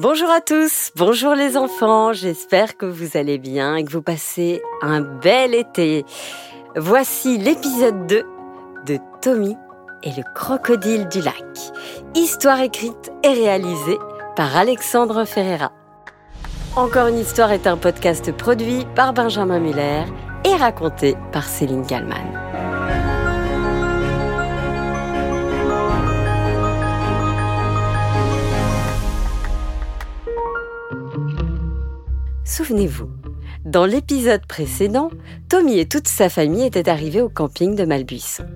Bonjour à tous, bonjour les enfants, j'espère que vous allez bien et que vous passez un bel été. Voici l'épisode 2 de Tommy et le crocodile du lac. Histoire écrite et réalisée par Alexandre Ferreira. Encore une histoire est un podcast produit par Benjamin Muller et raconté par Céline Kallmann. Souvenez-vous, dans l'épisode précédent, Tommy et toute sa famille étaient arrivés au camping de Malbuisson.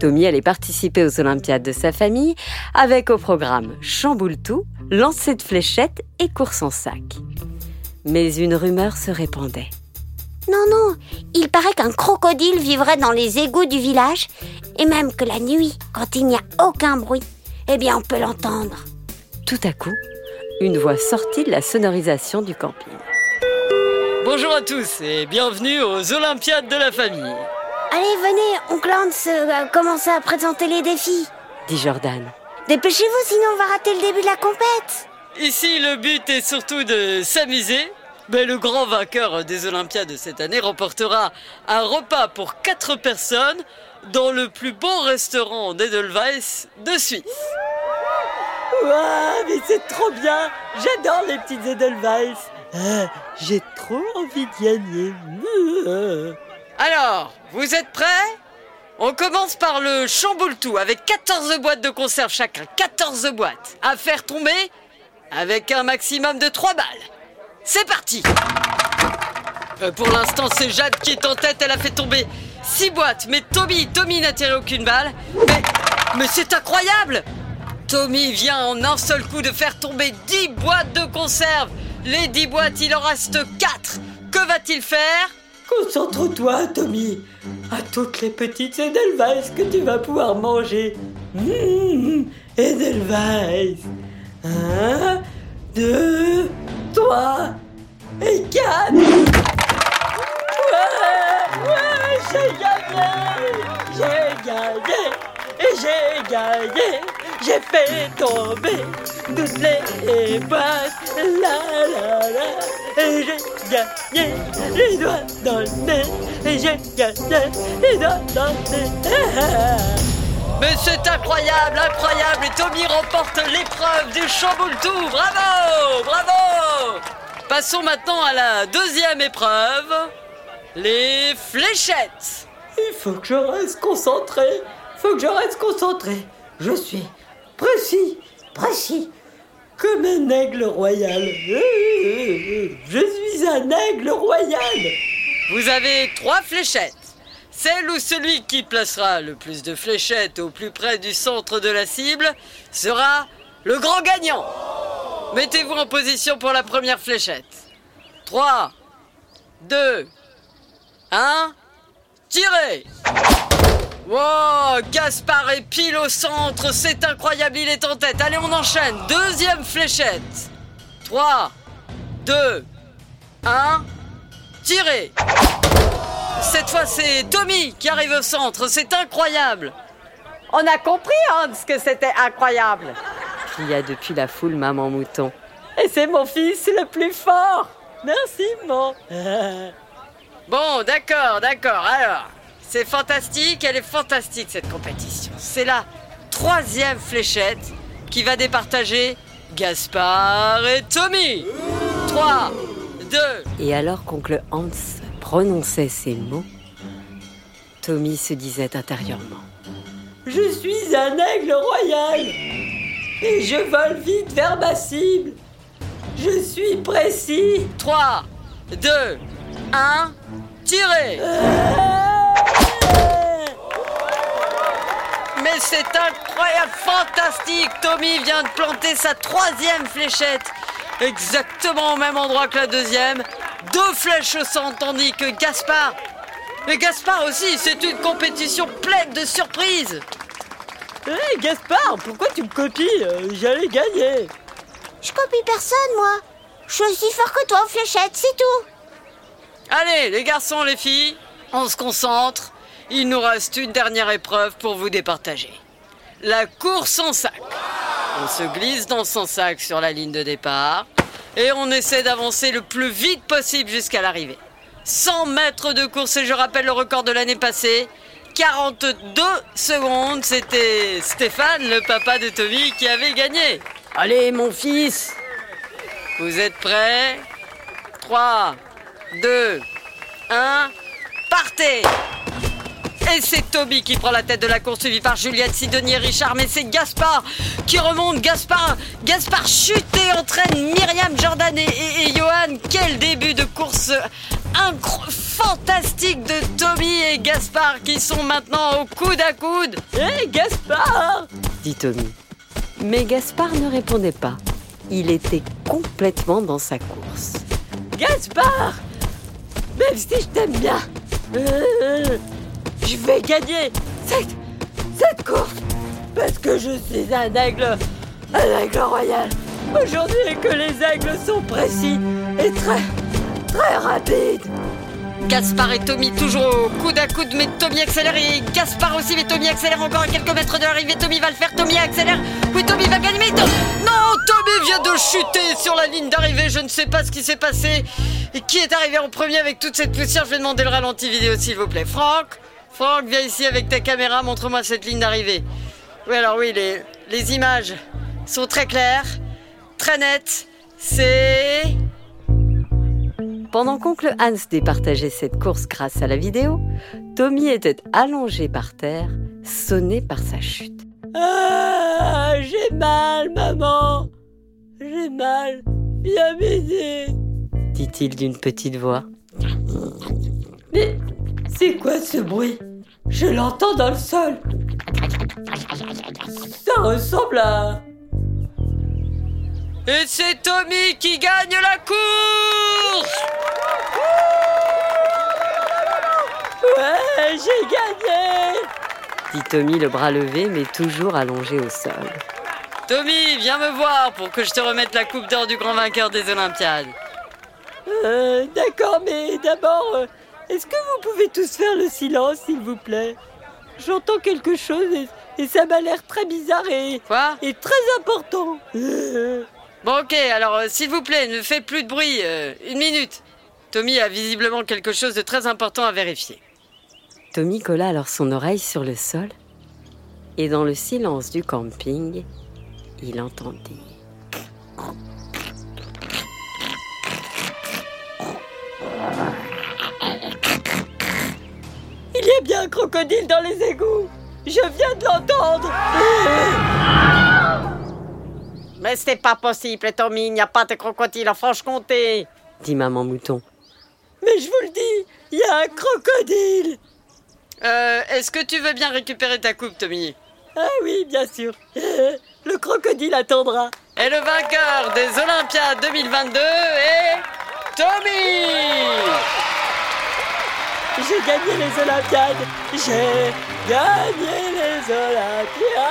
Tommy allait participer aux Olympiades de sa famille avec au programme chamboule-tout, lancer de fléchettes et course en sac. Mais une rumeur se répandait. Non, non, il paraît qu'un crocodile vivrait dans les égouts du village et même que la nuit, quand il n'y a aucun bruit, eh bien on peut l'entendre. Tout à coup, une voix sortit de la sonorisation du camping. Bonjour à tous et bienvenue aux Olympiades de la famille. Allez, venez, oncle Hans euh, commence à présenter les défis. dit Jordan. Dépêchez-vous, sinon on va rater le début de la compète. Ici, le but est surtout de s'amuser. Mais le grand vainqueur des Olympiades de cette année remportera un repas pour 4 personnes dans le plus beau restaurant d'Edelweiss de Suisse. Ouah, mais c'est trop bien J'adore les petites Edelweiss Ah, J'ai trop envie d'y aller Euh. Alors, vous êtes prêts? On commence par le chamboule-tout avec 14 boîtes de conserve chacun. 14 boîtes à faire tomber avec un maximum de 3 balles. C'est parti Euh, Pour l'instant, c'est Jade qui est en tête. Elle a fait tomber 6 boîtes. Mais Tommy, Tommy n'a tiré aucune balle. Mais, mais c'est incroyable Tommy vient en un seul coup de faire tomber 10 boîtes de conserve. Les 10 boîtes, il en reste 4. Que va-t-il faire Concentre-toi, Tommy. À toutes les petites Edelweiss que tu vas pouvoir manger. Mmh, Edelweiss. Un, deux, trois et quatre. Ouais, ouais, j'ai gagné. J'ai gagné. Et j'ai gagné. J'ai fait tomber toutes les boîtes La la la. Et j'ai gagné Les doigts dans le nez. Et j'ai gagné Les doigts dans le nez. Mais c'est incroyable, incroyable. Et Tommy remporte l'épreuve du chamboule-tout Bravo Bravo. Passons maintenant à la deuxième épreuve. Les fléchettes. Il faut que je reste concentré. Faut que je reste concentré. Je suis précis, précis, comme un aigle royal. Je suis un aigle royal. Vous avez trois fléchettes. Celle ou celui qui placera le plus de fléchettes au plus près du centre de la cible sera le grand gagnant. Mettez-vous en position pour la première fléchette. 3, 2, 1, tirez Wow, Gaspard est pile au centre, c'est incroyable, il est en tête. Allez, on enchaîne. Deuxième fléchette. 3, 2, 1, tirez Cette fois, c'est Tommy qui arrive au centre, c'est incroyable. On a compris, Hans, que c'était incroyable cria depuis la foule Maman Mouton. Et c'est mon fils le plus fort. Merci, mon. Bon, d'accord, d'accord. Alors, c'est fantastique, elle est fantastique cette compétition. C'est la troisième fléchette qui va départager Gaspard et Tommy. 3, 2, Et alors qu'oncle Hans prononçait ces mots, Tommy se disait intérieurement. Je suis un aigle royal. Et je vole vite vers ma cible. Je suis précis. 3, 2, 1, tirez Mais c'est incroyable, fantastique Tommy vient de planter sa troisième fléchette exactement au même endroit que la deuxième. Deux flèches au centre, tandis que Gaspard... Mais Gaspard aussi, c'est une compétition pleine de surprises Hé, Gaspard, pourquoi tu me copies? Euh, J'allais gagner. Je copie personne, moi. Je suis aussi fort que toi aux fléchettes, c'est tout. Allez, les garçons, les filles, on se concentre. Il nous reste une dernière épreuve pour vous départager. La course en sac. On se glisse dans son sac sur la ligne de départ et on essaie d'avancer le plus vite possible jusqu'à l'arrivée. 100 mètres de course et je rappelle le record de l'année passée. 42 secondes, c'était Stéphane, le papa de Tommy, qui avait gagné. Allez, mon fils Vous êtes prêts? 3, 2, 1, partez et c'est Toby qui prend la tête de la course, suivi par Juliette, Sidonie et Richard. Mais c'est Gaspard qui remonte. Gaspard, Gaspard chute et entraîne Myriam, Jordan et, et, Johan. Quel début de course fantastique de Toby et Gaspard qui sont maintenant au coude à coude. Hé, Gaspard dit Tommy. Mais Gaspard ne répondait pas. Il était complètement dans sa course. Gaspard Même si je t'aime bien, euh, je vais gagner cette, cette course parce que je suis un aigle, un aigle royal. Aujourd'hui que les aigles sont précis et très, très rapides. Gaspard et Tommy toujours au coude à coude, mais Tommy accélère et Gaspard aussi, mais Tommy accélère encore à quelques mètres de l'arrivée. Tommy va le faire, Tommy accélère. Oui, Tommy va gagner, mais non, Tommy vient de chuter sur la ligne d'arrivée. Je ne sais pas ce qui s'est passé. Et qui est arrivé en premier avec toute cette poussière Je vais demander le ralenti vidéo, s'il vous plaît. Franck Franck, viens ici avec ta caméra, montre-moi cette ligne d'arrivée. Oui, alors oui, les, les images sont très claires, très nettes. C'est... Pendant qu'oncle Hans départageait cette course grâce à la vidéo, Tommy était allongé par terre, sonné par sa chute. Ah, j'ai mal, maman. J'ai mal. Viens m'aider. Dit-il d'une petite voix. Mais c'est quoi ce bruit? Je l'entends dans le sol. Ça ressemble à... Et c'est Tommy qui gagne la course Ouais, j'ai gagné dit Tommy le bras levé mais toujours allongé au sol. Tommy, viens me voir pour que je te remette la coupe d'or du grand vainqueur des Olympiades. Euh, d'accord, mais d'abord, euh, est-ce que vous pouvez tous faire le silence, s'il vous plaît? J'entends quelque chose et, ça m'a l'air très bizarre et, Quoi? et très important. Bon, ok, alors euh, s'il vous plaît, ne faites plus de bruit. Euh, une minute. Tommy a visiblement quelque chose de très important à vérifier. Tommy colla alors son oreille sur le sol et dans le silence du camping, il entendit. Crocodile dans les égouts. Je viens de l'entendre. Mais c'est pas possible, Tommy, il n'y a pas de crocodile en Franche-Comté. Dit Maman Mouton. Mais je vous le dis, il y a un crocodile. Euh, est-ce que tu veux bien récupérer ta coupe, Tommy? Ah oui, bien sûr. Le crocodile attendra. Et le vainqueur des Olympiades 2022 est... Tommy j'ai gagné les Olympiades. J'ai gagné les Olympiades.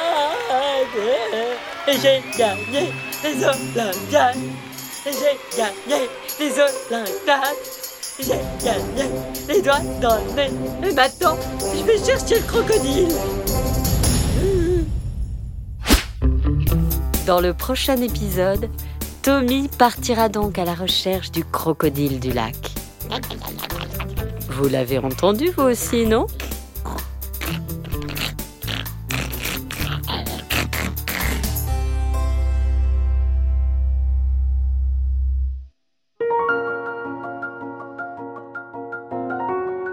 Et j'ai gagné les Olympiades. Et j'ai gagné les Olympiades. J'ai gagné les doigts dans le nez Et maintenant, je vais chercher le crocodile. Dans le prochain épisode, Tommy partira donc à la recherche du crocodile du lac. Vous l'avez entendu vous aussi, non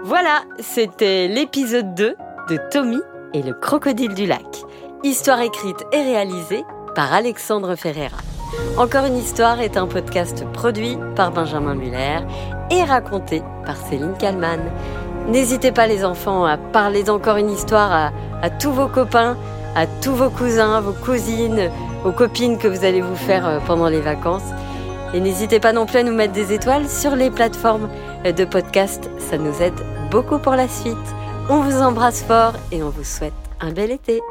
Voilà, c'était l'épisode 2 de Tommy et le crocodile du lac. Histoire écrite et réalisée par Alexandre Ferreira. Encore une histoire est un podcast produit par Benjamin Muller et raconté par Céline Kallmann. N'hésitez pas les enfants à parler d'encore une histoire à, à, tous vos copains, à tous vos cousins, vos cousines, aux copines que vous allez vous faire euh, pendant les vacances. Et n'hésitez pas non plus à nous mettre des étoiles sur les plateformes de podcast, ça nous aide beaucoup pour la suite. On vous embrasse fort et on vous souhaite un bel été.